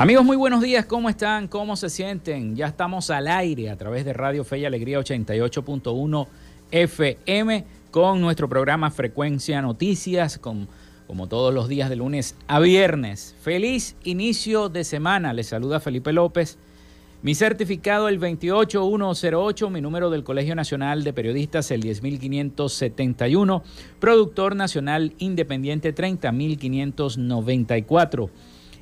Amigos, muy buenos días, ¿cómo están? ¿Cómo se sienten? Ya estamos al aire a través de Radio Fe y Alegría 88.1 FM con nuestro programa Frecuencia Noticias, con, como todos los días de lunes a viernes. Feliz inicio de semana, les saluda Felipe López. Mi certificado el 28108, mi número del Colegio Nacional de Periodistas el 10571, productor nacional independiente 30594.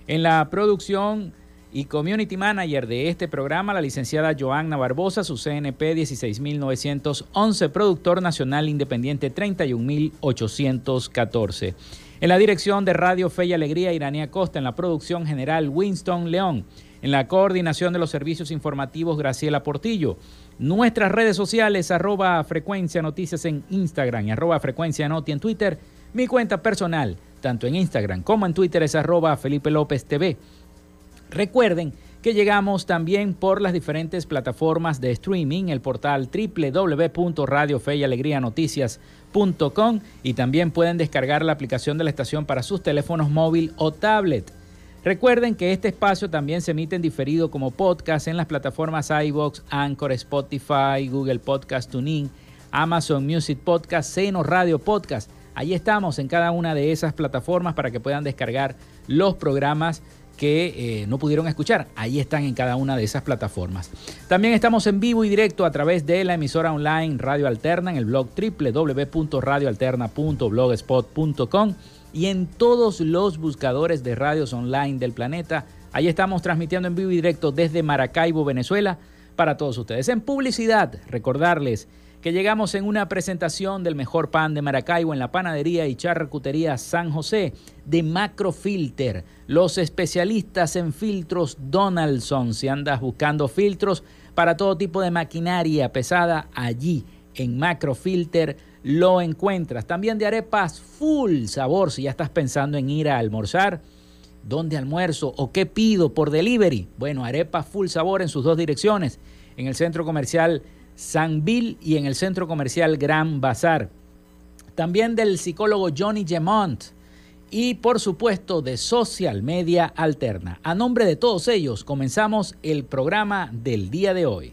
En la producción y community manager de este programa, la licenciada Joanna Barbosa, su CNP 16911, productor nacional independiente 31814. En la dirección de Radio Fe y Alegría, Iranía Costa. En la producción general, Winston León. En la coordinación de los servicios informativos, Graciela Portillo. Nuestras redes sociales, arroba frecuencia noticias en Instagram y arroba frecuencia noti en Twitter. Mi cuenta personal, tanto en Instagram como en Twitter es arroba Felipe López TV. Recuerden que llegamos también por las diferentes plataformas de streaming, el portal www.radiofeyalegrianoticias.com y también pueden descargar la aplicación de la estación para sus teléfonos móvil o tablet. Recuerden que este espacio también se emite en diferido como podcast en las plataformas iBox, Anchor, Spotify, Google Podcast Tuning, Amazon Music Podcast, Seno Radio Podcast Ahí estamos en cada una de esas plataformas para que puedan descargar los programas que eh, no pudieron escuchar. Ahí están en cada una de esas plataformas. También estamos en vivo y directo a través de la emisora online Radio Alterna en el blog www.radioalterna.blogspot.com y en todos los buscadores de radios online del planeta. Ahí estamos transmitiendo en vivo y directo desde Maracaibo, Venezuela, para todos ustedes. En publicidad, recordarles que llegamos en una presentación del mejor pan de Maracaibo en la panadería y charcutería San José de Macrofilter, los especialistas en filtros Donaldson. Si andas buscando filtros para todo tipo de maquinaria pesada, allí en Macrofilter lo encuentras. También de arepas full sabor, si ya estás pensando en ir a almorzar. ¿Dónde almuerzo o qué pido por delivery? Bueno, arepas full sabor en sus dos direcciones. En el centro comercial Bill y en el centro comercial Gran Bazar. También del psicólogo Johnny Gemont y por supuesto de Social Media Alterna. A nombre de todos ellos comenzamos el programa del día de hoy.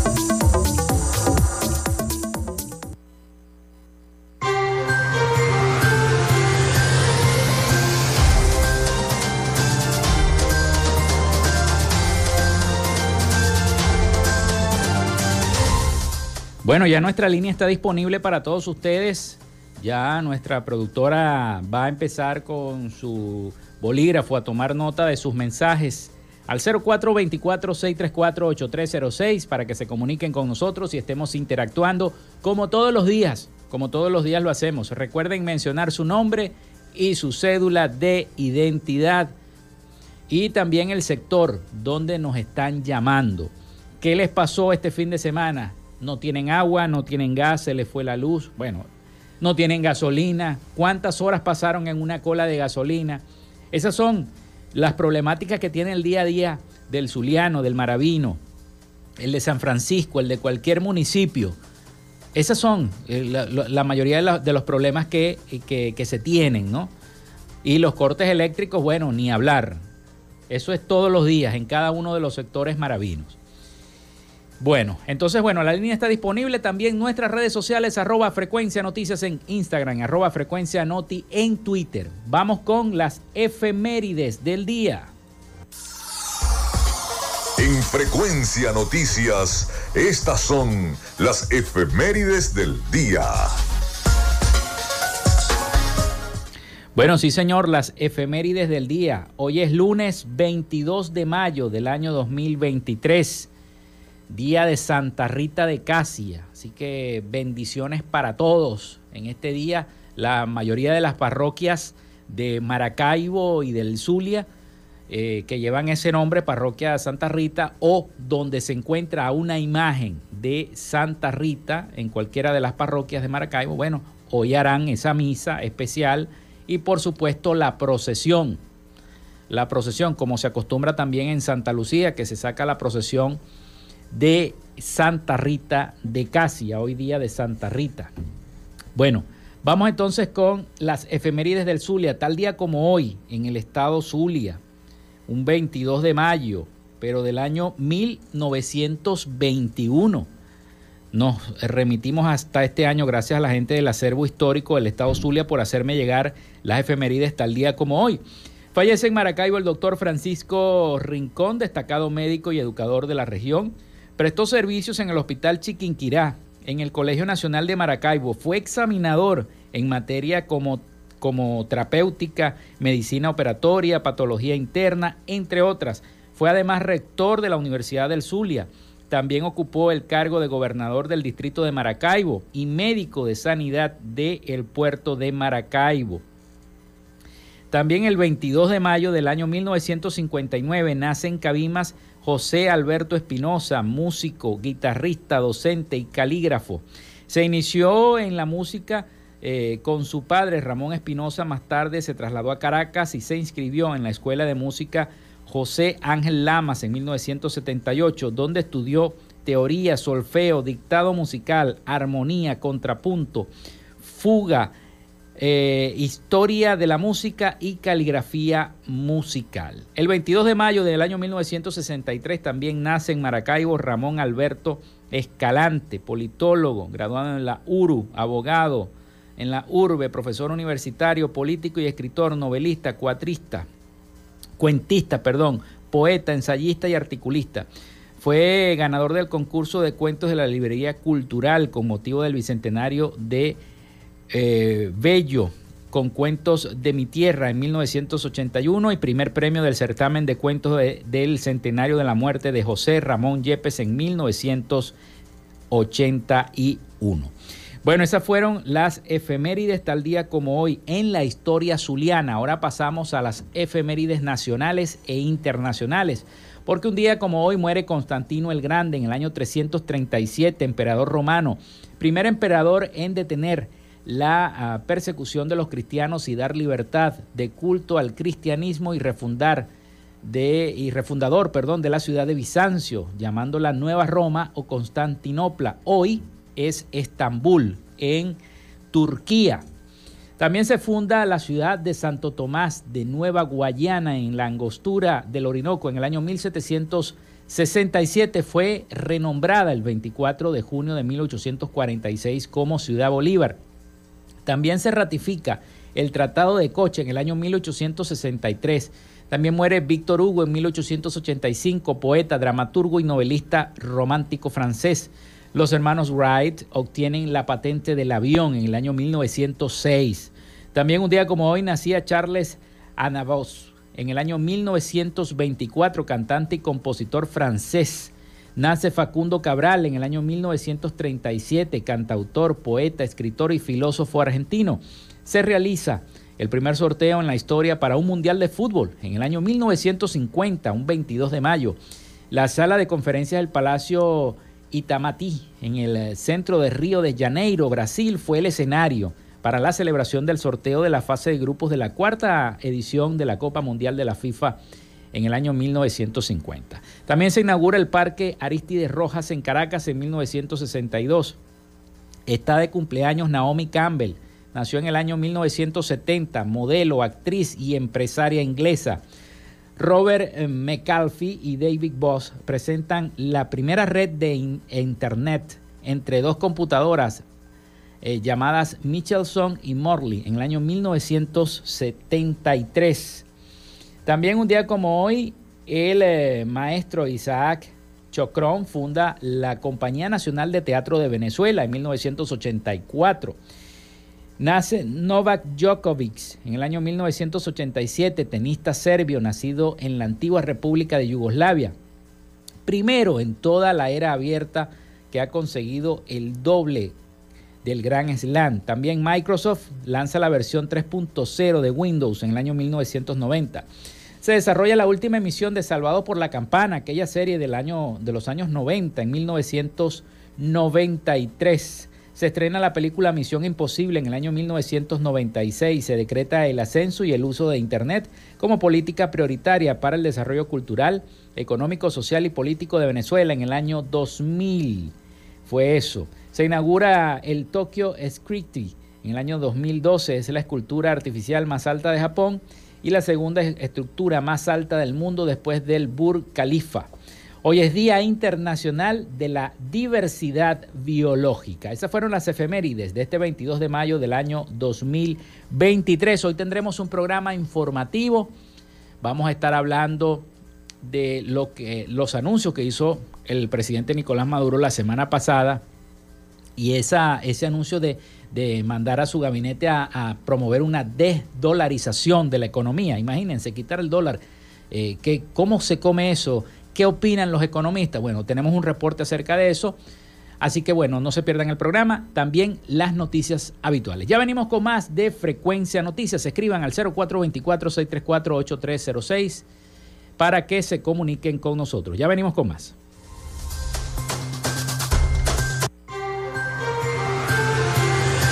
Bueno, ya nuestra línea está disponible para todos ustedes. Ya nuestra productora va a empezar con su bolígrafo a tomar nota de sus mensajes al 0424-634-8306 para que se comuniquen con nosotros y estemos interactuando como todos los días, como todos los días lo hacemos. Recuerden mencionar su nombre y su cédula de identidad y también el sector donde nos están llamando. ¿Qué les pasó este fin de semana? No tienen agua, no tienen gas, se les fue la luz, bueno, no tienen gasolina, cuántas horas pasaron en una cola de gasolina. Esas son las problemáticas que tiene el día a día del Zuliano, del Maravino, el de San Francisco, el de cualquier municipio. Esas son eh, la, mayoría de, los problemas que, que se tienen, ¿no? Y los cortes eléctricos, bueno, ni hablar. Eso es todos los días en cada uno de los sectores maravinos. Bueno, entonces, bueno, la línea está disponible también en nuestras redes sociales, arroba frecuencia noticias en Instagram, arroba frecuencia noti en Twitter. Vamos con las efemérides del día. En frecuencia noticias, estas son las efemérides del día. Bueno, sí señor, las efemérides del día. Hoy es lunes 22 de mayo del año 2023 día de Santa Rita de Casia. Así que bendiciones para todos. En este día, la mayoría de las parroquias de Maracaibo y del Zulia, eh, que llevan ese nombre, parroquia Santa Rita, o donde se encuentra una imagen de Santa Rita en cualquiera de las parroquias de Maracaibo, bueno, hoy harán esa misa especial y por supuesto la procesión. La procesión, como se acostumbra también en Santa Lucía, que se saca la procesión de Santa Rita de Casia, hoy día de Santa Rita. Bueno, vamos entonces con las efemérides del Zulia, tal día como hoy en el estado Zulia, un 22 de mayo, pero del año 1921. Nos remitimos hasta este año gracias a la gente del acervo histórico del estado Zulia por hacerme llegar las efemérides tal día como hoy. Fallece en Maracaibo el doctor Francisco Rincón, destacado médico y educador de la región Prestó servicios en el Hospital Chiquinquirá en el Colegio Nacional de Maracaibo. Fue examinador en materia como, como terapéutica, medicina operatoria, patología interna, entre otras. Fue además rector de la Universidad del Zulia. También ocupó el cargo de gobernador del distrito de Maracaibo y médico de sanidad del puerto de Maracaibo. También el 22 de mayo del año 1959 nace en Cabimas José Alberto Espinosa, músico, guitarrista, docente y calígrafo. Se inició en la música eh, con su padre Ramón Espinosa, más tarde se trasladó a Caracas y se inscribió en la Escuela de Música José Ángel Lamas en 1978, donde estudió teoría, solfeo, dictado musical, armonía, contrapunto, fuga, eh, historia de la música y caligrafía musical. El 22 de mayo del año 1963 también nace en Maracaibo Ramón Alberto Escalante, politólogo, graduado en la URU, abogado en la URBE, profesor universitario, político y escritor, novelista, cuatrista, cuentista, perdón, poeta, ensayista y articulista. Fue ganador del concurso de cuentos de la Librería Cultural con motivo del bicentenario de eh, Bello con Cuentos de mi Tierra en 1981 y primer premio del certamen de cuentos del centenario de la muerte de José Ramón Yepes en 1981. Bueno, esas fueron las efemérides tal día como hoy en la historia zuliana. Ahora pasamos a las efemérides nacionales e internacionales. Porque un día como hoy muere Constantino el Grande en el año 337, emperador romano, primer emperador en detener la ah, persecución de los cristianos y dar libertad de culto al cristianismo y refundar de, y refundador, perdón, de la ciudad de Bizancio, llamándola Nueva Roma o Constantinopla. Hoy es Estambul, en Turquía. También se funda la ciudad de Santo Tomás de Nueva Guayana en la angostura del Orinoco en el año 1767. Fue renombrada el 24 de junio de 1846 como Ciudad Bolívar. También se ratifica el Tratado de Coche en el año 1863. También muere Víctor Hugo en 1885, poeta, dramaturgo y novelista romántico francés. Los hermanos Wright obtienen la patente del avión en el año 1906. También un día como hoy nacía Charles Anavos en el año 1924, cantante y compositor francés. Nace Facundo Cabral en el año 1937, cantautor, poeta, escritor y filósofo argentino. Se realiza el primer sorteo en la historia para un mundial de fútbol en el año 1950, un 22 de mayo. La sala de conferencias del Palacio Itamati, en el centro de Río de Janeiro, Brasil, fue el escenario para la celebración del sorteo de la fase de grupos de la cuarta edición de la Copa Mundial de la FIFA en el año 1950. También se inaugura el Parque Aristides Rojas en Caracas en 1962. Está de cumpleaños Naomi Campbell. Nació en el año 1970, modelo, actriz y empresaria inglesa. Robert eh, McAlfee y David Boss presentan la primera red de Internet entre dos computadoras eh, llamadas Michelson y Morley en el año 1973. También un día como hoy, el eh, maestro Isaac Chocrón funda la Compañía Nacional de Teatro de Venezuela en 1984. Nace Novak Djokovic en el año 1987, tenista serbio nacido en la antigua República de Yugoslavia. Primero en toda la era abierta que ha conseguido el doble del Gran Slam. También Microsoft lanza la versión 3.0 de Windows en el año 1990. Se desarrolla la última emisión de Salvado por la Campana, aquella serie del año, de los años 90, en 1993. Se estrena la película Misión Imposible en el año 1996. Se decreta el ascenso y el uso de Internet como política prioritaria para el desarrollo cultural, económico, social y político de Venezuela en el año 2000. Fue eso. Se inaugura el Tokyo Scripty en el año 2012. Es la escultura artificial más alta de Japón y la segunda estructura más alta del mundo después del Burj Khalifa. Hoy es Día Internacional de la Diversidad Biológica. Esas fueron las efemérides de este 22 de mayo del año 2023. Hoy tendremos un programa informativo. Vamos a estar hablando de lo que, los anuncios que hizo el presidente Nicolás Maduro la semana pasada Y esa, ese anuncio de, mandar a su gabinete a, promover una desdolarización de la economía. Imagínense, quitar el dólar. Eh, ¿Cómo se come eso? ¿Qué opinan los economistas? Bueno, tenemos un reporte acerca de eso. Así que bueno, no se pierdan el programa, también las noticias habituales. Ya venimos con más de Frecuencia Noticias. Escriban al 0424-634-8306 para que se comuniquen con nosotros. Ya venimos con más.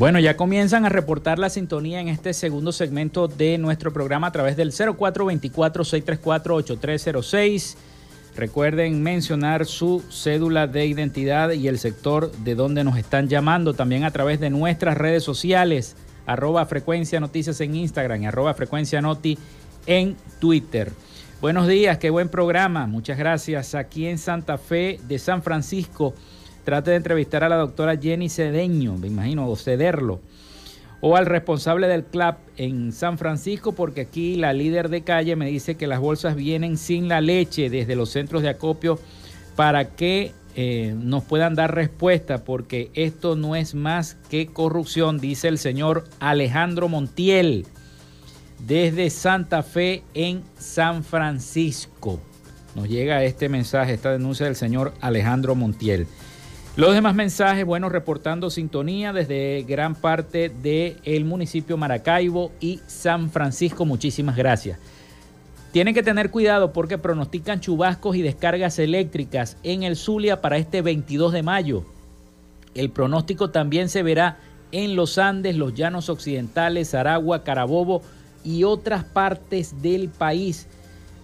Bueno, ya comienzan a reportar la sintonía en este segundo segmento de nuestro programa a través del 0424-634-8306. Recuerden mencionar su cédula de identidad y el sector de donde nos están llamando, también a través de nuestras redes sociales, arroba frecuencia noticias en Instagram y arroba frecuencia noti en Twitter. Buenos días, qué buen programa, muchas gracias. Aquí en Santa Fe de San Francisco trate de entrevistar a la doctora Jenny Cedeño, me imagino, o cederlo, o al responsable del CLAP en San Francisco, porque aquí la líder de calle me dice que las bolsas vienen sin la leche desde los centros de acopio para que eh, nos puedan dar respuesta, porque esto no es más que corrupción, dice el señor Alejandro Montiel, desde Santa Fe en San Francisco. Nos llega este mensaje, esta denuncia del señor Alejandro Montiel. Los demás mensajes, bueno, reportando sintonía desde gran parte del municipio Maracaibo y San Francisco. Muchísimas gracias. Tienen que tener cuidado porque pronostican chubascos y descargas eléctricas en el Zulia para este 22 de mayo. El pronóstico también se verá en los Andes, los Llanos Occidentales, Aragua, Carabobo y otras partes del país.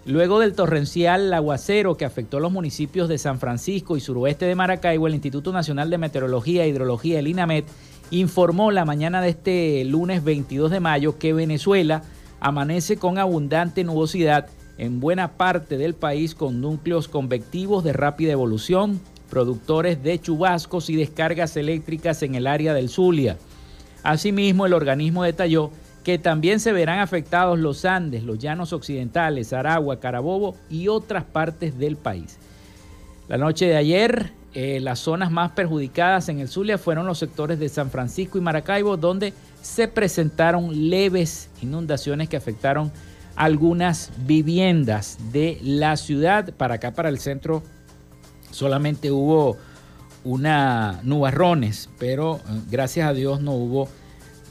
Luego del torrencial aguacero que afectó a los municipios de San Francisco y suroeste de Maracaibo, el Instituto Nacional de Meteorología e Hidrología, el INAMET, informó la mañana de este lunes 22 de mayo que Venezuela amanece con abundante nubosidad en buena parte del país con núcleos convectivos de rápida evolución, productores de chubascos y descargas eléctricas en el área del Zulia. Asimismo, el organismo detalló que también se verán afectados los Andes, los llanos occidentales, Aragua, Carabobo y otras partes del país. La noche de ayer, eh, las zonas más perjudicadas en el Zulia fueron los sectores de San Francisco y Maracaibo, donde se presentaron leves inundaciones que afectaron algunas viviendas de la ciudad. Para acá, para el centro, solamente hubo una nubarrones, pero eh, gracias a Dios no hubo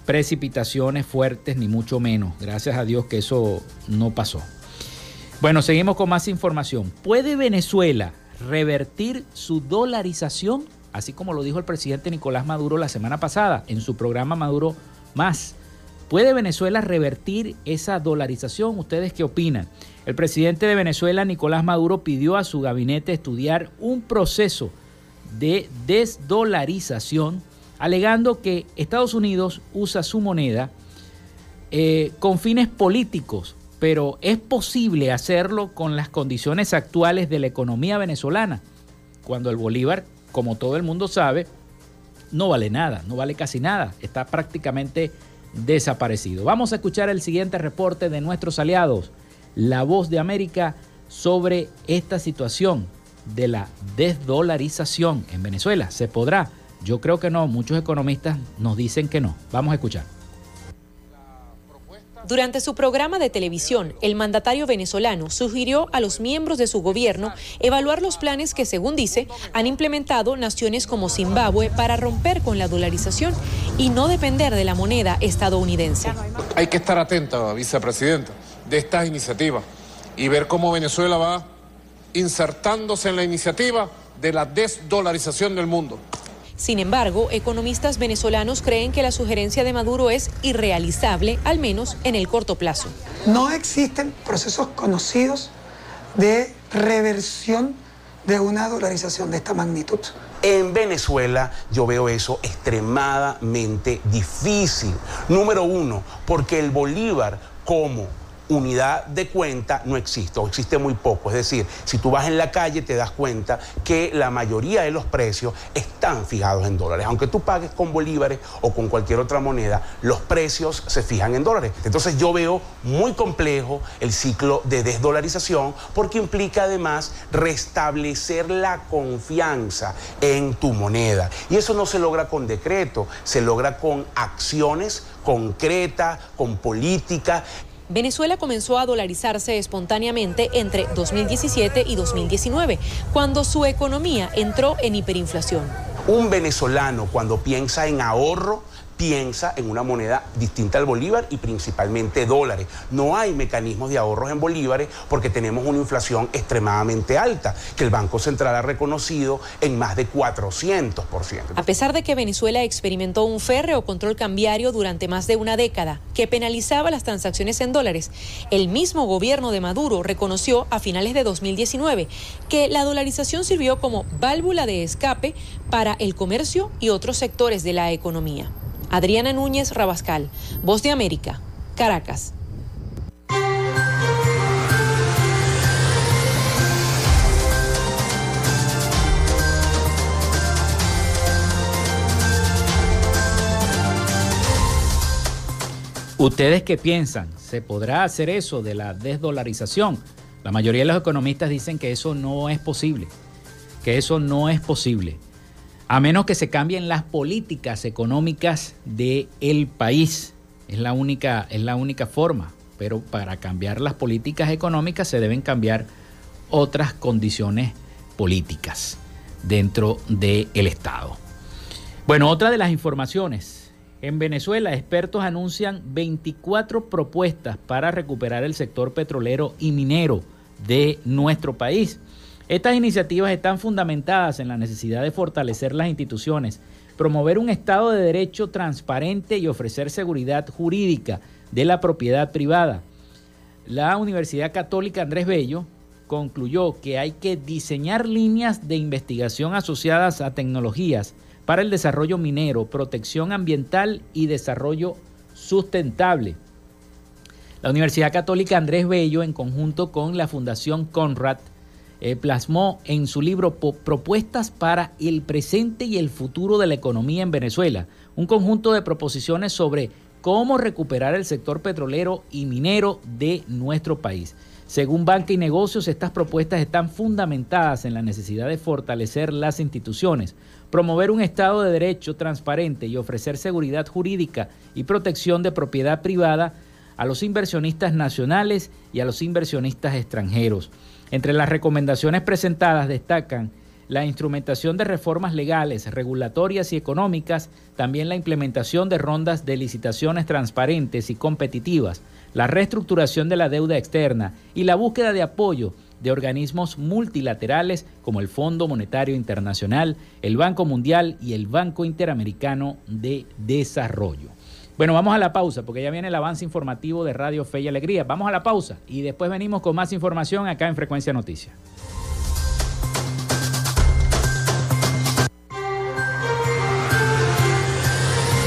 precipitaciones fuertes, ni mucho menos. Gracias a Dios que eso no pasó. Bueno, seguimos con más información. ¿Puede Venezuela revertir su dolarización? Así como lo dijo el presidente Nicolás Maduro la semana pasada en su programa Maduro Más. ¿Puede Venezuela revertir esa dolarización? ¿Ustedes qué opinan? El presidente de Venezuela, Nicolás Maduro, pidió a su gabinete estudiar un proceso de desdolarización alegando que Estados Unidos usa su moneda eh, con fines políticos, pero es posible hacerlo con las condiciones actuales de la economía venezolana, cuando el bolívar, como todo el mundo sabe, no vale nada, no vale casi nada, está prácticamente desaparecido. Vamos a escuchar el siguiente reporte de nuestros aliados, La Voz de América, sobre esta situación de la desdolarización en Venezuela. ¿Se podrá? Yo creo que no, muchos economistas nos dicen que no. Vamos a escuchar. Durante su programa de televisión, el mandatario venezolano sugirió a los miembros de su gobierno evaluar los planes que, según dice, han implementado naciones como Zimbabue para romper con la dolarización y no depender de la moneda estadounidense. Hay que estar atenta, vicepresidenta, de estas iniciativas y ver cómo Venezuela va insertándose en la iniciativa de la desdolarización del mundo. Sin embargo, economistas venezolanos creen que la sugerencia de Maduro es irrealizable, al menos en el corto plazo. No existen procesos conocidos de reversión de una dolarización de esta magnitud. En Venezuela yo veo eso extremadamente difícil. Número uno, porque el Bolívar como unidad de cuenta no existe o existe muy poco. Es decir, si tú vas en la calle te das cuenta que la mayoría de los precios están fijados en dólares. Aunque tú pagues con bolívares o con cualquier otra moneda, los precios se fijan en dólares. Entonces yo veo muy complejo el ciclo de desdolarización porque implica además restablecer la confianza en tu moneda. Y eso no se logra con decreto, se logra con acciones concretas, con política. Venezuela comenzó a dolarizarse espontáneamente entre 2017 y 2019, cuando su economía entró en hiperinflación. Un venezolano cuando piensa en ahorro, piensa en una moneda distinta al bolívar y principalmente dólares. No hay mecanismos de ahorros en bolívares porque tenemos una inflación extremadamente alta, que el Banco Central ha reconocido en más de 400%. A pesar de que Venezuela experimentó un férreo control cambiario durante más de una década que penalizaba las transacciones en dólares, el mismo gobierno de Maduro reconoció a finales de 2019 que la dolarización sirvió como válvula de escape para el comercio y otros sectores de la economía. Adriana Núñez Rabascal, Voz de América, Caracas. ¿Ustedes qué piensan? ¿Se podrá hacer eso de la desdolarización? La mayoría de los economistas dicen que eso no es posible, que eso no es posible a menos que se cambien las políticas económicas del el país. Es la, única, es la única forma, pero para cambiar las políticas económicas se deben cambiar otras condiciones políticas dentro del Estado. Bueno, otra de las informaciones. En Venezuela, expertos anuncian 24 propuestas para recuperar el sector petrolero y minero de nuestro país. Estas iniciativas están fundamentadas en la necesidad de fortalecer las instituciones, promover un Estado de Derecho transparente y ofrecer seguridad jurídica de la propiedad privada. La Universidad Católica Andrés Bello concluyó que hay que diseñar líneas de investigación asociadas a tecnologías para el desarrollo minero, protección ambiental y desarrollo sustentable. La Universidad Católica Andrés Bello, en conjunto con la Fundación Conrad, eh, plasmó en su libro Propuestas para el presente y el futuro de la economía en Venezuela, un conjunto de proposiciones sobre cómo recuperar el sector petrolero y minero de nuestro país. Según Banca y Negocios, estas propuestas están fundamentadas en la necesidad de fortalecer las instituciones, promover un Estado de Derecho transparente y ofrecer seguridad jurídica y protección de propiedad privada a los inversionistas nacionales y a los inversionistas extranjeros. Entre las recomendaciones presentadas destacan la instrumentación de reformas legales, regulatorias y económicas, también la implementación de rondas de licitaciones transparentes y competitivas, la reestructuración de la deuda externa y la búsqueda de apoyo de organismos multilaterales como el Fondo Monetario Internacional, el Banco Mundial y el Banco Interamericano de Desarrollo. Bueno, vamos a la pausa porque ya viene el avance informativo de Radio Fe y Alegría. Vamos a la pausa y después venimos con más información acá en Frecuencia Noticias.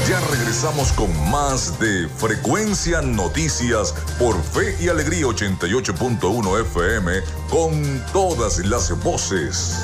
Ya regresamos con más de Frecuencia Noticias por Fe y Alegría 88.1 FM con todas las voces.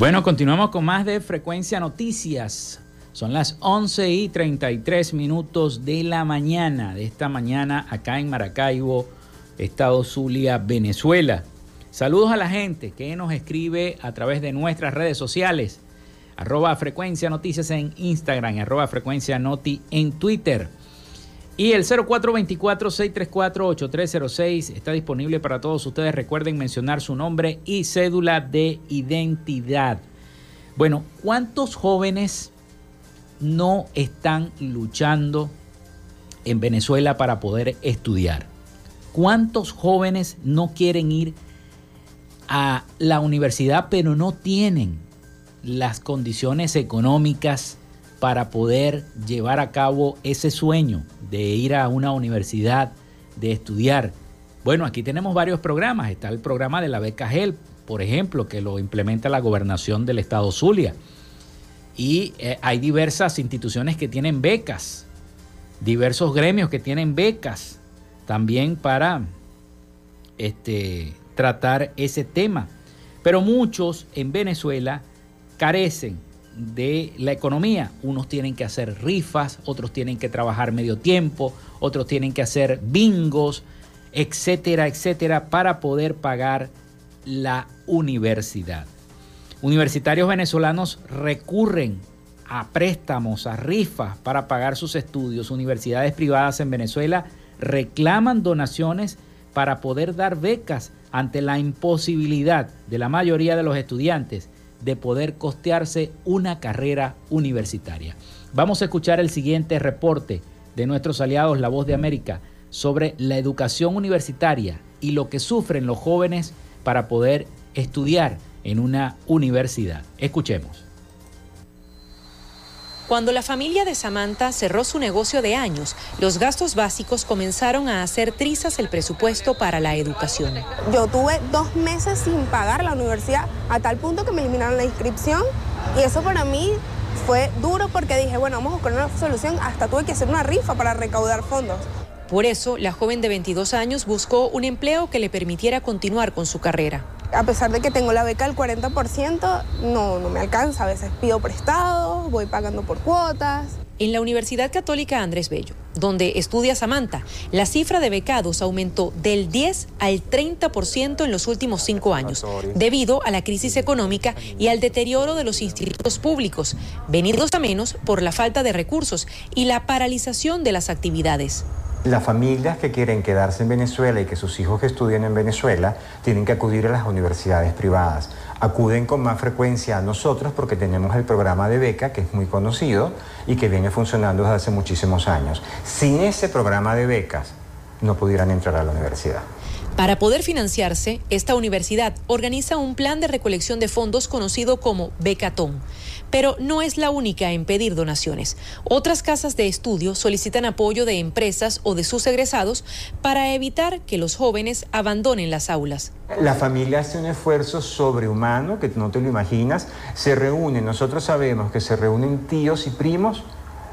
Bueno, continuamos con más de Frecuencia Noticias. Son las 11 y 33 minutos de la mañana, de esta mañana acá en Maracaibo, Estado Zulia, Venezuela. Saludos a la gente que nos escribe a través de nuestras redes sociales, arroba frecuencia noticias en Instagram, arroba frecuencia noti en Twitter. Y el 0424-634-8306 está disponible para todos ustedes. Recuerden mencionar su nombre y cédula de identidad. Bueno, ¿cuántos jóvenes no están luchando en Venezuela para poder estudiar? ¿Cuántos jóvenes no quieren ir a la universidad pero no tienen las condiciones económicas para poder llevar a cabo ese sueño de ir a una universidad, de estudiar? Bueno, aquí tenemos varios programas. Está el programa de la beca GEL, por ejemplo, que lo implementa la gobernación del estado Zulia y eh, hay diversas instituciones que tienen becas, diversos gremios que tienen becas también para este, tratar ese tema. Pero muchos en Venezuela carecen de la economía. Unos tienen que hacer rifas, otros tienen que trabajar medio tiempo, otros tienen que hacer bingos, etcétera, etcétera, para poder pagar la universidad universitarios venezolanos recurren a préstamos, a rifas para pagar sus estudios. Universidades privadas en Venezuela reclaman donaciones para poder dar becas ante la imposibilidad de la mayoría de los estudiantes de poder costearse una carrera universitaria. Vamos a escuchar el siguiente reporte de nuestros aliados La Voz de América sobre la educación universitaria y lo que sufren los jóvenes para poder estudiar en una universidad. Escuchemos. Cuando la familia de Samantha cerró su negocio de años, los gastos básicos comenzaron a hacer trizas el presupuesto para la educación. Yo tuve dos meses sin pagar la universidad, a tal punto que me eliminaron la inscripción y eso para mí fue duro porque dije, bueno, vamos a buscar una solución, hasta tuve que hacer una rifa para recaudar fondos. Por eso, la joven de 22 años buscó un empleo que le permitiera continuar con su carrera. A pesar de que tengo la beca del 40%, no, no me alcanza. A veces pido prestado, voy pagando por cuotas. En la Universidad Católica Andrés Bello, donde estudia Samantha, la cifra de becados aumentó del 10 al 30% en los últimos cinco años, debido a la crisis económica y al deterioro de los institutos públicos, venidos a menos por la falta de recursos y la paralización de las actividades. Las familias que quieren quedarse en Venezuela y que sus hijos estudien en Venezuela tienen que acudir a las universidades privadas. Acuden con más frecuencia a nosotros porque tenemos el programa de beca que es muy conocido y que viene funcionando desde hace muchísimos años. Sin ese programa de becas no pudieran entrar a la universidad. Para poder financiarse, esta universidad organiza un plan de recolección de fondos conocido como Becatón pero no es la única en pedir donaciones. Otras casas de estudio solicitan apoyo de empresas o de sus egresados para evitar que los jóvenes abandonen las aulas. La familia hace un esfuerzo sobrehumano que no te lo imaginas. Se reúnen, nosotros sabemos que se reúnen tíos y primos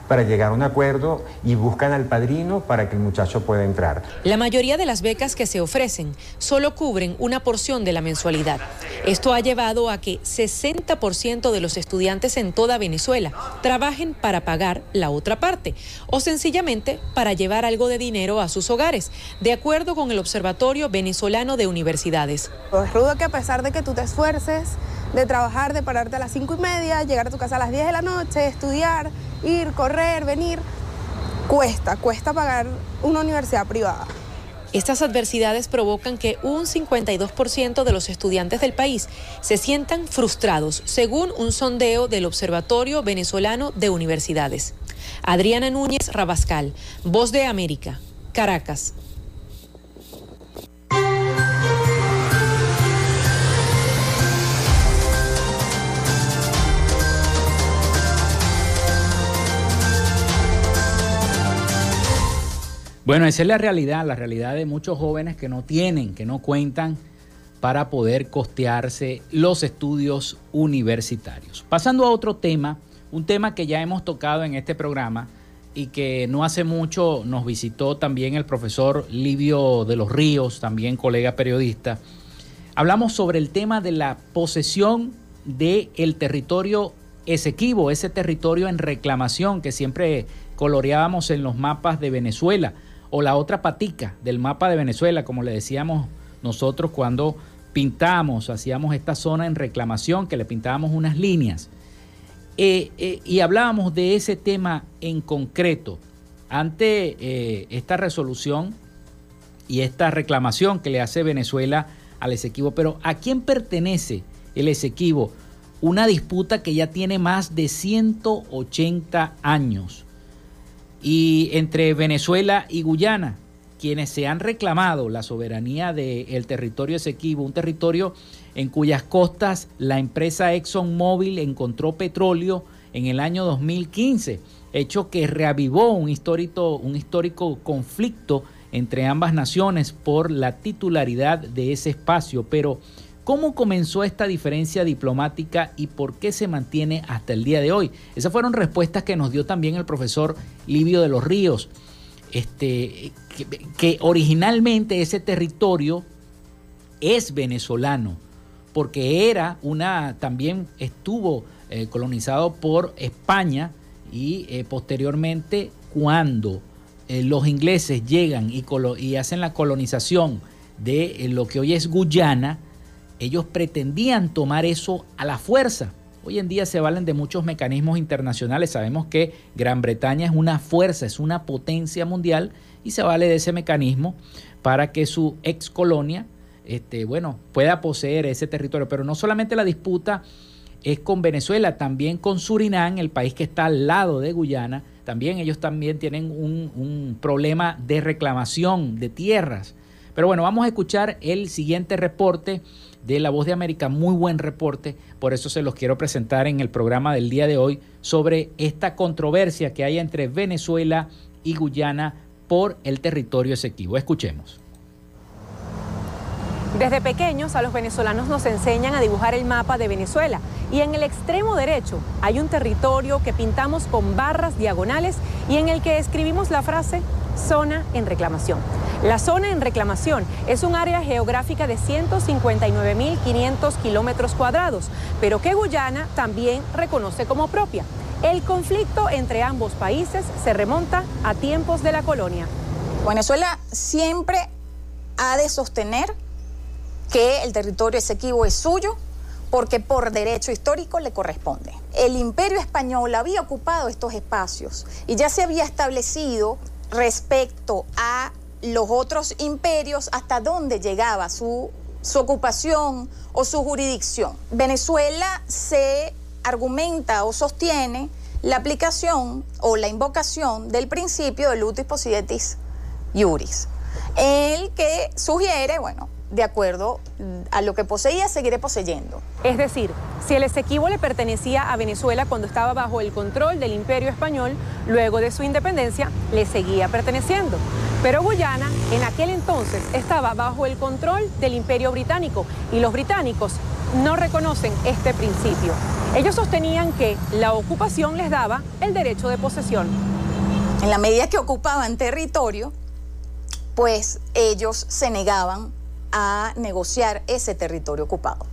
para llegar a un acuerdo y buscan al padrino para que el muchacho pueda entrar. La mayoría de las becas que se ofrecen solo cubren una porción de la mensualidad. Esto ha llevado a que 60% de los estudiantes en toda Venezuela trabajen para pagar la otra parte o sencillamente para llevar algo de dinero a sus hogares, de acuerdo con el Observatorio Venezolano de Universidades. Es rudo que a pesar de que tú te esfuerces, de trabajar, de pararte a las cinco y media, llegar a tu casa a las 10 de la noche, estudiar, ir, correr, venir, cuesta, cuesta pagar una universidad privada. Estas adversidades provocan que un 52% de los estudiantes del país se sientan frustrados, según un sondeo del Observatorio Venezolano de Universidades. Adriana Núñez Rabascal, Voz de América, Caracas. Bueno, esa es la realidad, la realidad de muchos jóvenes que no tienen, que no cuentan para poder costearse los estudios universitarios. Pasando a otro tema, un tema que ya hemos tocado en este programa y que no hace mucho nos visitó también el profesor Livio de los Ríos, también colega periodista. Hablamos sobre el tema de la posesión del el territorio Esequibo, ese territorio en reclamación que siempre coloreábamos en los mapas de Venezuela o la otra patica del mapa de Venezuela, como le decíamos nosotros cuando pintamos, hacíamos esta zona en reclamación, que le pintábamos unas líneas. Eh, eh, y hablábamos de ese tema en concreto. Ante eh, esta resolución y esta reclamación que le hace Venezuela al Esequibo, pero ¿a quién pertenece el Esequibo? Una disputa que ya tiene más de 180 años y entre Venezuela y Guyana, quienes se han reclamado la soberanía del territorio Esequibo, un territorio en cuyas costas la empresa ExxonMobil encontró petróleo en el año 2015, hecho que reavivó un histórico, un histórico conflicto entre ambas naciones por la titularidad de ese espacio, pero ¿Cómo comenzó esta diferencia diplomática y por qué se mantiene hasta el día de hoy? Esas fueron respuestas que nos dio también el profesor Livio de los Ríos, este, que, originalmente ese territorio es venezolano, porque era una, también estuvo eh, colonizado por España y eh, posteriormente cuando eh, los ingleses llegan y, y, hacen la colonización de lo que hoy es Guyana, ellos pretendían tomar eso a la fuerza. Hoy en día se valen de muchos mecanismos internacionales. Sabemos que Gran Bretaña es una fuerza, es una potencia mundial y se vale de ese mecanismo para que su ex colonia este, bueno, pueda poseer ese territorio. Pero no solamente la disputa es con Venezuela, también con Surinam, el país que está al lado de Guyana. También ellos también tienen un, un problema de reclamación de tierras. Pero bueno, vamos a escuchar el siguiente reporte de La Voz de América, muy buen reporte, por eso se los quiero presentar en el programa del día de hoy sobre esta controversia que hay entre Venezuela y Guyana por el territorio Esequibo. Escuchemos. Desde pequeños a los venezolanos nos enseñan a dibujar el mapa de Venezuela y en el extremo derecho hay un territorio que pintamos con barras diagonales y en el que escribimos la frase zona en reclamación. La zona en reclamación es un área geográfica de 159.500 kilómetros cuadrados, pero que Guyana también reconoce como propia. El conflicto entre ambos países se remonta a tiempos de la colonia. Venezuela siempre ha de sostener que el territorio Esequibo es suyo porque por derecho histórico le corresponde. El imperio español había ocupado estos espacios y ya se había establecido respecto a los otros imperios hasta dónde llegaba su, ocupación o su jurisdicción. Venezuela se argumenta o sostiene la aplicación o la invocación del principio de lutis possidetis iuris, el que sugiere, bueno, de acuerdo a lo que poseía, seguiré poseyendo. Es decir, si el Esequibo le pertenecía a Venezuela cuando estaba bajo el control del Imperio Español, luego de su independencia le seguía perteneciendo. Pero Guyana en aquel entonces estaba bajo el control del Imperio Británico y los británicos no reconocen este principio. Ellos sostenían que la ocupación les daba el derecho de posesión. En la medida que ocupaban territorio, pues ellos se negaban a negociar ese territorio ocupado.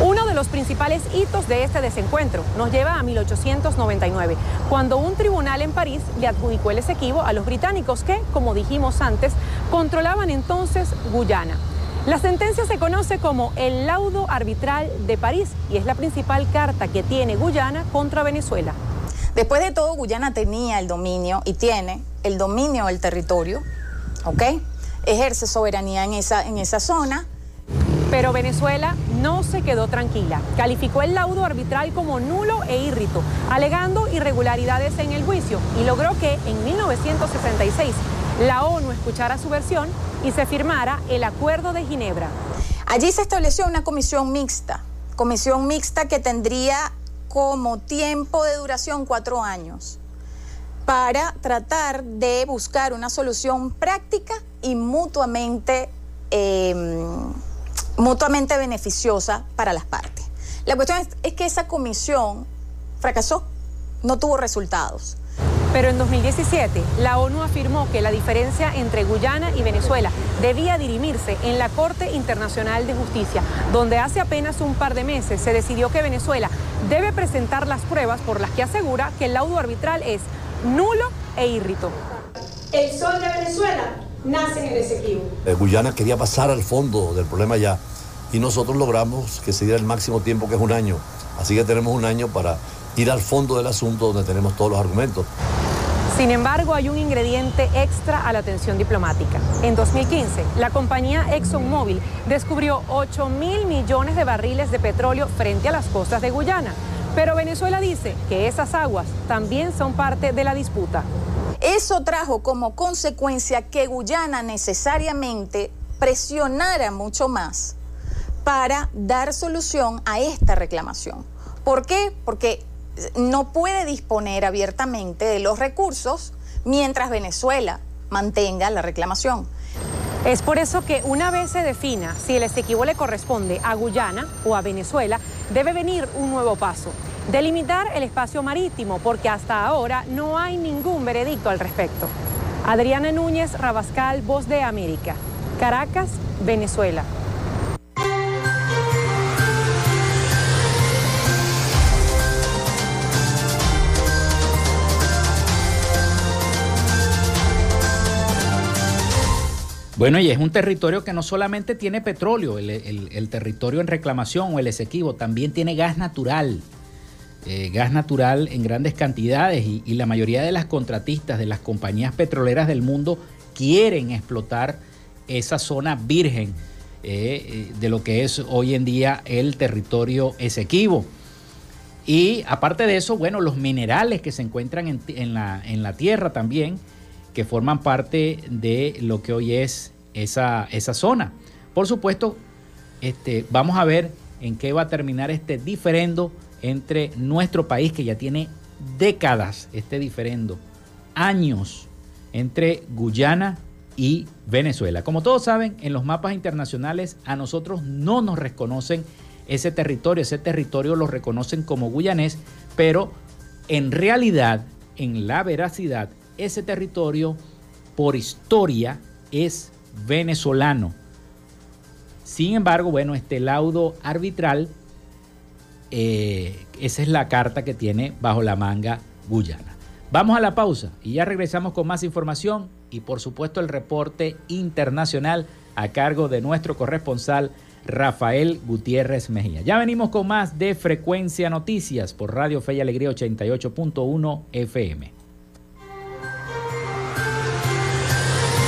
Uno de los principales hitos de este desencuentro nos lleva a 1899, cuando un tribunal en París le adjudicó el Esequibo a los británicos que, como dijimos antes, controlaban entonces Guyana. La sentencia se conoce como el laudo arbitral de París y es la principal carta que tiene Guyana contra Venezuela. Después de todo, Guyana tenía el dominio y tiene el dominio del territorio, ¿ok? Ejerce soberanía en esa, en esa zona. Pero Venezuela no se quedó tranquila. Calificó el laudo arbitral como nulo e írrito, alegando irregularidades en el juicio y logró que en 1966 la ONU escuchara su versión y se firmara el Acuerdo de Ginebra. Allí se estableció una comisión mixta, comisión mixta que tendría como tiempo de duración cuatro años para tratar de buscar una solución práctica y mutuamente, em, mutuamente beneficiosa para las partes. La cuestión es, que esa comisión fracasó, no tuvo resultados. Pero en 2017, la ONU afirmó que la diferencia entre Guyana y Venezuela debía dirimirse en la Corte Internacional de Justicia, donde hace apenas un par de meses se decidió que Venezuela debe presentar las pruebas por las que asegura que el laudo arbitral es nulo e írrito. El sol de Venezuela nace en el Esequibo. Eh, Guyana quería pasar al fondo del problema ya y nosotros logramos que se diera el máximo tiempo que es un año. Así que tenemos un año para ir al fondo del asunto donde tenemos todos los argumentos. Sin embargo, hay un ingrediente extra a la tensión diplomática. En 2015, la compañía ExxonMobil descubrió 8 mil millones de barriles de petróleo frente a las costas de Guyana. Pero Venezuela dice que esas aguas también son parte de la disputa. Eso trajo como consecuencia que Guyana necesariamente presionara mucho más para dar solución a esta reclamación. ¿Por qué? Porque no puede disponer abiertamente de los recursos mientras Venezuela mantenga la reclamación. Es por eso que una vez se defina si el Esequibo le corresponde a Guyana o a Venezuela, debe venir un nuevo paso. Delimitar el espacio marítimo, porque hasta ahora no hay ningún veredicto al respecto. Adriana Núñez Rabascal, Voz de América. Caracas, Venezuela. Bueno, y es un territorio que no solamente tiene petróleo, el, territorio en reclamación o el Esequibo, también tiene gas natural. Eh, gas natural en grandes cantidades y, la mayoría de las contratistas de las compañías petroleras del mundo quieren explotar esa zona virgen eh, de lo que es hoy en día el territorio Esequibo. Y aparte de eso, bueno, los minerales que se encuentran en, la, en la, tierra también, que forman parte de lo que hoy es esa, esa zona. Por supuesto, este, vamos a ver en qué va a terminar este diferendo entre nuestro país, que ya tiene décadas, este diferendo, años entre Guyana y Venezuela. Como todos saben, en los mapas internacionales a nosotros no nos reconocen ese territorio, ese territorio lo reconocen como guyanés, pero en realidad, en la veracidad, ese territorio por historia es venezolano. Sin embargo, bueno, este laudo arbitral, eh, esa es la carta que tiene bajo la manga Guyana. Vamos a la pausa y ya regresamos con más información y por supuesto el reporte internacional a cargo de nuestro corresponsal Rafael Gutiérrez Mejía. Ya venimos con más de Frecuencia Noticias por Radio Fe y Alegría 88.1 FM.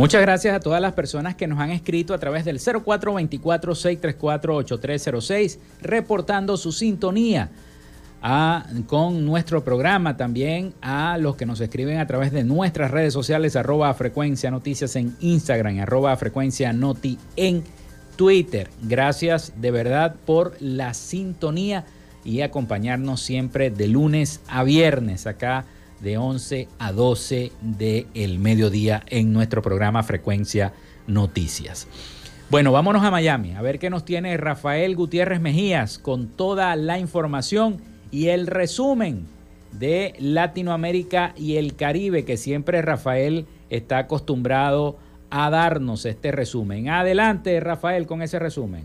Muchas gracias a todas las personas que nos han escrito a través del 0424-634-8306, reportando su sintonía con nuestro programa. También a los que nos escriben a través de nuestras redes sociales, arroba frecuencia noticias en Instagram, arroba frecuencia noti en Twitter. Gracias de verdad por la sintonía y acompañarnos siempre de lunes a viernes acá de 11 a 12 del mediodía en nuestro programa Frecuencia Noticias. Bueno, vámonos a Miami a ver qué nos tiene Rafael Gutiérrez Mejías con toda la información y el resumen de Latinoamérica y el Caribe, que siempre Rafael está acostumbrado a darnos este resumen. Adelante, Rafael, con ese resumen.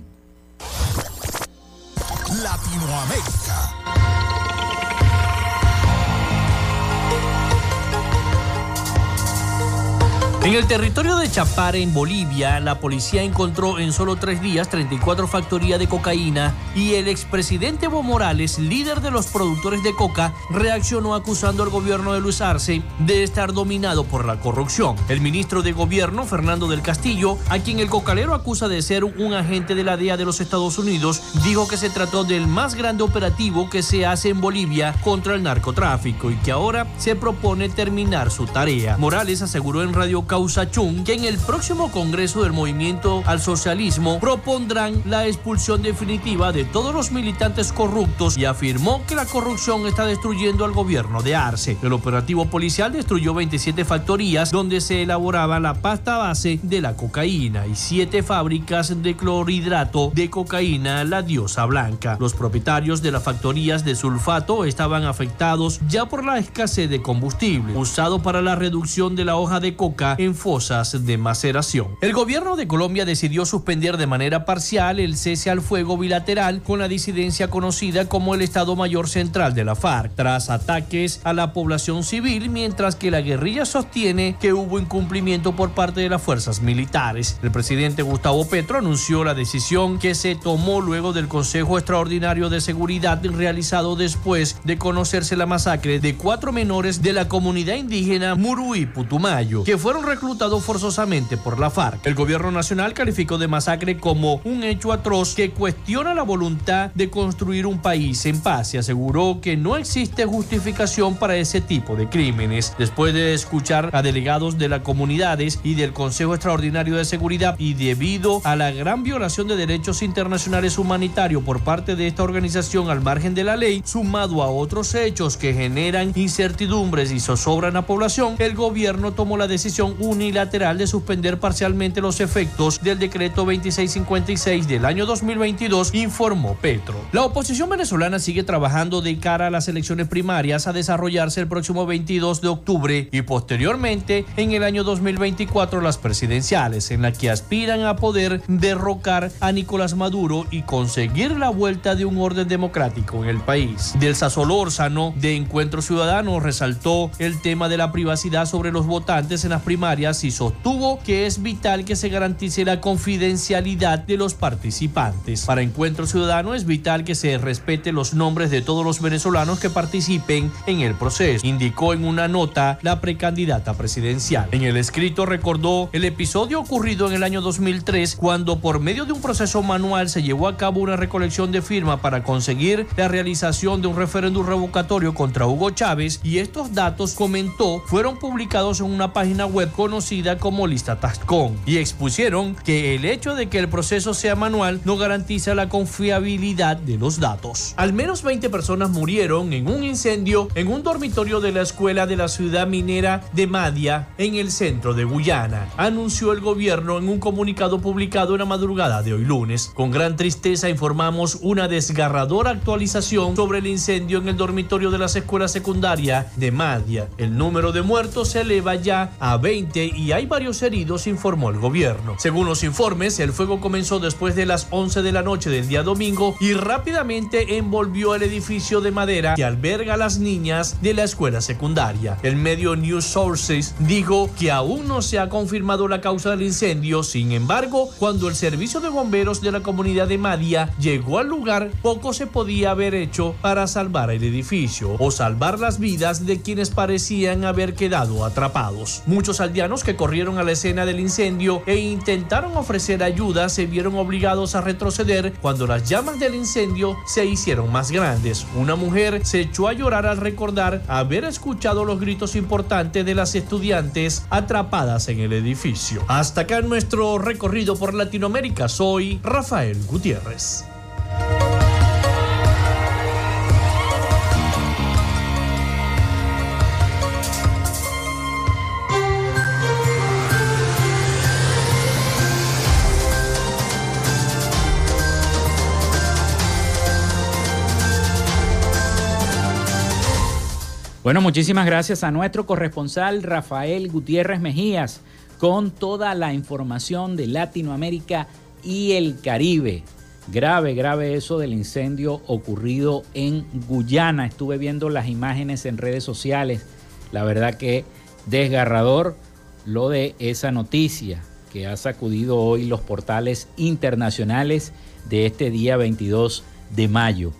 Latinoamérica. En el territorio de Chapare, en Bolivia, la policía encontró en solo tres días 34 factorías de cocaína y el expresidente Evo Morales, líder de los productores de coca, reaccionó acusando al gobierno de Luis Arce de estar dominado por la corrupción. El ministro de Gobierno, Fernando del Castillo, a quien el cocalero acusa de ser un agente de la DEA de los Estados Unidos, dijo que se trató del más grande operativo que se hace en Bolivia contra el narcotráfico y que ahora se propone terminar su tarea. Morales aseguró en Radio Que en el próximo Congreso del Movimiento al Socialismo propondrán la expulsión definitiva de todos los militantes corruptos y afirmó que la corrupción está destruyendo al gobierno de Arce. El operativo policial destruyó 27 factorías donde se elaboraba la pasta base de la cocaína y siete fábricas de clorhidrato de cocaína, la diosa blanca. Los propietarios de las factorías de sulfato estaban afectados ya por la escasez de combustible usado para la reducción de la hoja de coca fosas de maceración. El gobierno de Colombia decidió suspender de manera parcial el cese al fuego bilateral con la disidencia conocida como el Estado Mayor Central de la FARC, tras ataques a la población civil, mientras que la guerrilla sostiene que hubo incumplimiento por parte de las fuerzas militares. El presidente Gustavo Petro anunció la decisión que se tomó luego del Consejo Extraordinario de Seguridad realizado después de conocerse la masacre de cuatro menores de la comunidad indígena Muruí Putumayo, que fueron reclutados forzosamente por la FARC. El gobierno nacional calificó de masacre como un hecho atroz que cuestiona la voluntad de construir un país en paz y aseguró que no existe justificación para ese tipo de crímenes. Después de escuchar a delegados de las comunidades y del Consejo Extraordinario de Seguridad y debido a la gran violación de derechos internacionales humanitarios por parte de esta organización al margen de la ley, sumado a otros hechos que generan incertidumbres y zozobran a la población, el gobierno tomó la decisión unilateral de suspender parcialmente los efectos del decreto 2656 del año 2022, informó Petro. La oposición venezolana sigue trabajando de cara a las elecciones primarias a desarrollarse el próximo 22 de octubre y posteriormente en el año 2024 las presidenciales, en las que aspiran a poder derrocar a Nicolás Maduro y conseguir la vuelta de un orden democrático en el país. Del Solórzano de Encuentro Ciudadano resaltó el tema de la privacidad sobre los votantes en las primarias y sostuvo que es vital que se garantice la confidencialidad de los participantes. Para Encuentro Ciudadano es vital que se respete los nombres de todos los venezolanos que participen en el proceso, indicó en una nota la precandidata presidencial. En el escrito recordó el episodio ocurrido en el año 2003 cuando por medio de un proceso manual se llevó a cabo una recolección de firmas para conseguir la realización de un referéndum revocatorio contra Hugo Chávez y estos datos, comentó, fueron publicados en una página web conocida como Lista Tascon y expusieron que el hecho de que el proceso sea manual no garantiza la confiabilidad de los datos. Al menos 20 personas murieron en un incendio en un dormitorio de la escuela de la ciudad minera de Madia en el centro de Guyana, anunció el gobierno en un comunicado publicado en la madrugada de hoy lunes. Con gran tristeza informamos una desgarradora actualización sobre el incendio en el dormitorio de las escuelas secundarias de Madia. El número de muertos se eleva ya a 20 y hay varios heridos, informó el gobierno. Según los informes, el fuego comenzó después de las 11 de la noche del día domingo y rápidamente envolvió el edificio de madera que alberga a las niñas de la escuela secundaria. El medio News Sources dijo que aún no se ha confirmado la causa del incendio, sin embargo, cuando el servicio de bomberos de la comunidad de Madia llegó al lugar, poco se podía haber hecho para salvar el edificio o salvar las vidas de quienes parecían haber quedado atrapados. Muchos que corrieron a la escena del incendio e intentaron ofrecer ayuda se vieron obligados a retroceder cuando las llamas del incendio se hicieron más grandes. Una mujer se echó a llorar al recordar haber escuchado los gritos importantes de las estudiantes atrapadas en el edificio. Hasta acá nuestro recorrido por Latinoamérica. Soy Rafael Gutiérrez. Bueno, muchísimas gracias a nuestro corresponsal Rafael Gutiérrez Mejías con toda la información de Latinoamérica y el Caribe. Grave, grave eso del incendio ocurrido en Guyana. Estuve viendo las imágenes en redes sociales. La verdad que desgarrador lo de esa noticia que ha sacudido hoy los portales internacionales de este día 22 de mayo.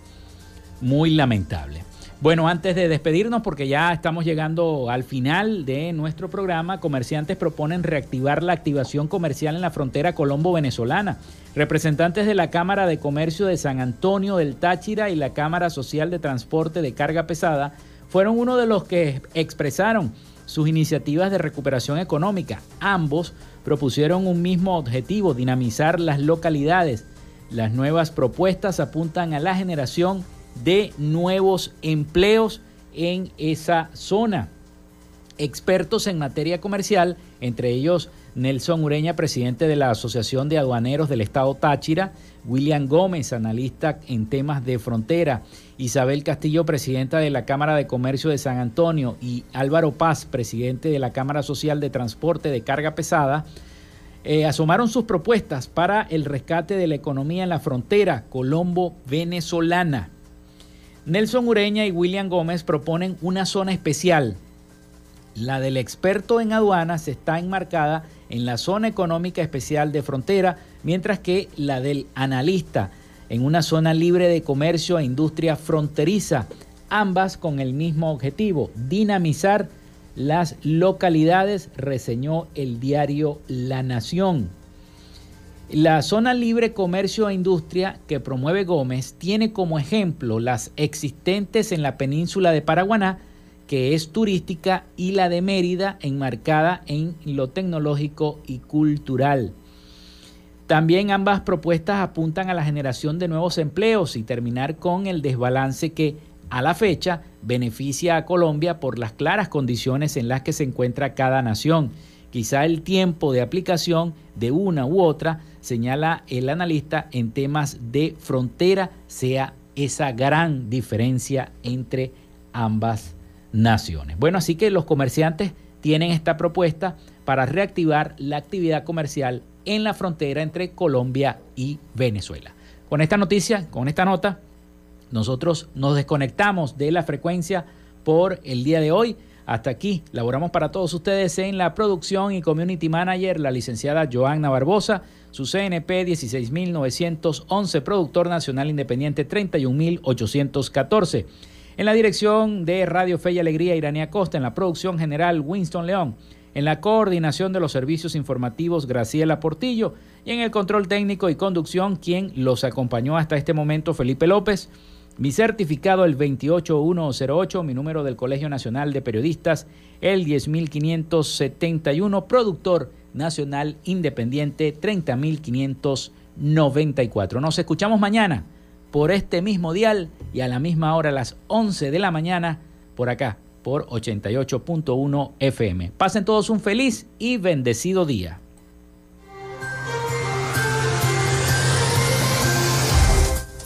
Muy lamentable. Bueno, antes de despedirnos, porque ya estamos llegando al final de nuestro programa, comerciantes proponen reactivar la activación comercial en la frontera colombo-venezolana. Representantes de la Cámara de Comercio de San Antonio del Táchira y la Cámara Social de Transporte de Carga Pesada fueron uno de los que expresaron sus iniciativas de recuperación económica. Ambos propusieron un mismo objetivo, dinamizar las localidades. Las nuevas propuestas apuntan a la generación de nuevos empleos en esa zona. Expertos en materia comercial, entre ellos Nelson Ureña, presidente de la Asociación de Aduaneros del Estado Táchira, William Gómez, analista en temas de frontera, Isabel Castillo, presidenta de la Cámara de Comercio de San Antonio, y Álvaro Paz, presidente de la Cámara Social de Transporte de Carga Pesada, eh, asomaron sus propuestas para el rescate de la economía en la frontera colombo-venezolana. Nelson Ureña y William Gómez proponen una zona especial. La del experto en aduanas está enmarcada en la zona económica especial de frontera, mientras que la del analista en una zona libre de comercio e industria fronteriza, ambas con el mismo objetivo, dinamizar las localidades, reseñó el diario La Nación. La zona libre comercio e industria que promueve Gómez tiene como ejemplo las existentes en la península de Paraguaná, que es turística, y la de Mérida, enmarcada en lo tecnológico y cultural. También ambas propuestas apuntan a la generación de nuevos empleos y terminar con el desbalance que a la fecha beneficia a Colombia por las claras condiciones en las que se encuentra cada nación. Quizá el tiempo de aplicación de una u otra, señala el analista, en temas de frontera sea esa gran diferencia entre ambas naciones. Bueno, así que los comerciantes tienen esta propuesta para reactivar la actividad comercial en la frontera entre Colombia y Venezuela. Con esta noticia, con esta nota, nosotros nos desconectamos de la frecuencia por el día de hoy. Hasta aquí, laboramos para todos ustedes en la producción y community manager, la licenciada Joanna Barbosa, su CNP 16911, productor nacional independiente 31814. En la dirección de Radio Fe y Alegría, Iranía Costa, en la producción general, Winston León. En la coordinación de los servicios informativos, Graciela Portillo. Y en el control técnico y conducción, quien los acompañó hasta este momento, Felipe López. Mi certificado el 28108, mi número del Colegio Nacional de Periodistas el 10571, productor nacional independiente 30594. Nos escuchamos mañana por este mismo dial y a la misma hora las 11 de la mañana por acá por 88.1 FM. Pasen todos un feliz y bendecido día.